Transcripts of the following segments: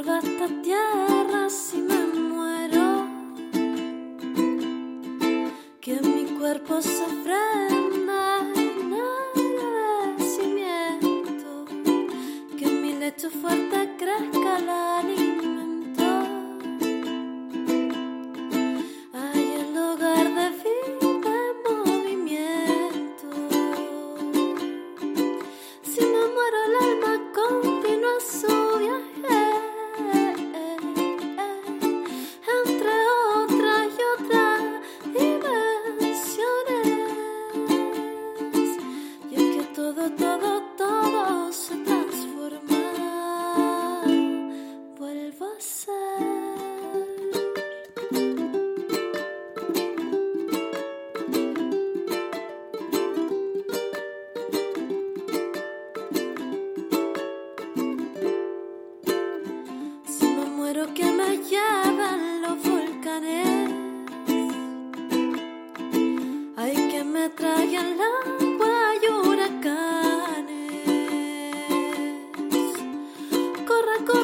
esta tierra si me muero. Que mi cuerpo se ofrenda en agradecimiento. Que mi lecho fuerte crezca el alimento. todo, todo, todo se transforma. Vuelvo a ser. Si me muero, que me lleven los volcanes. Hay que me traigan la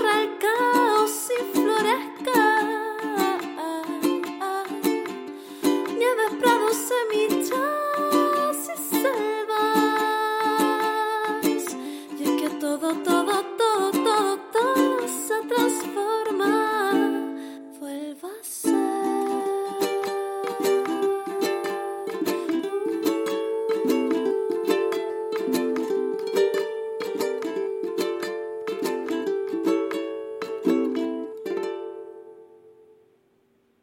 al.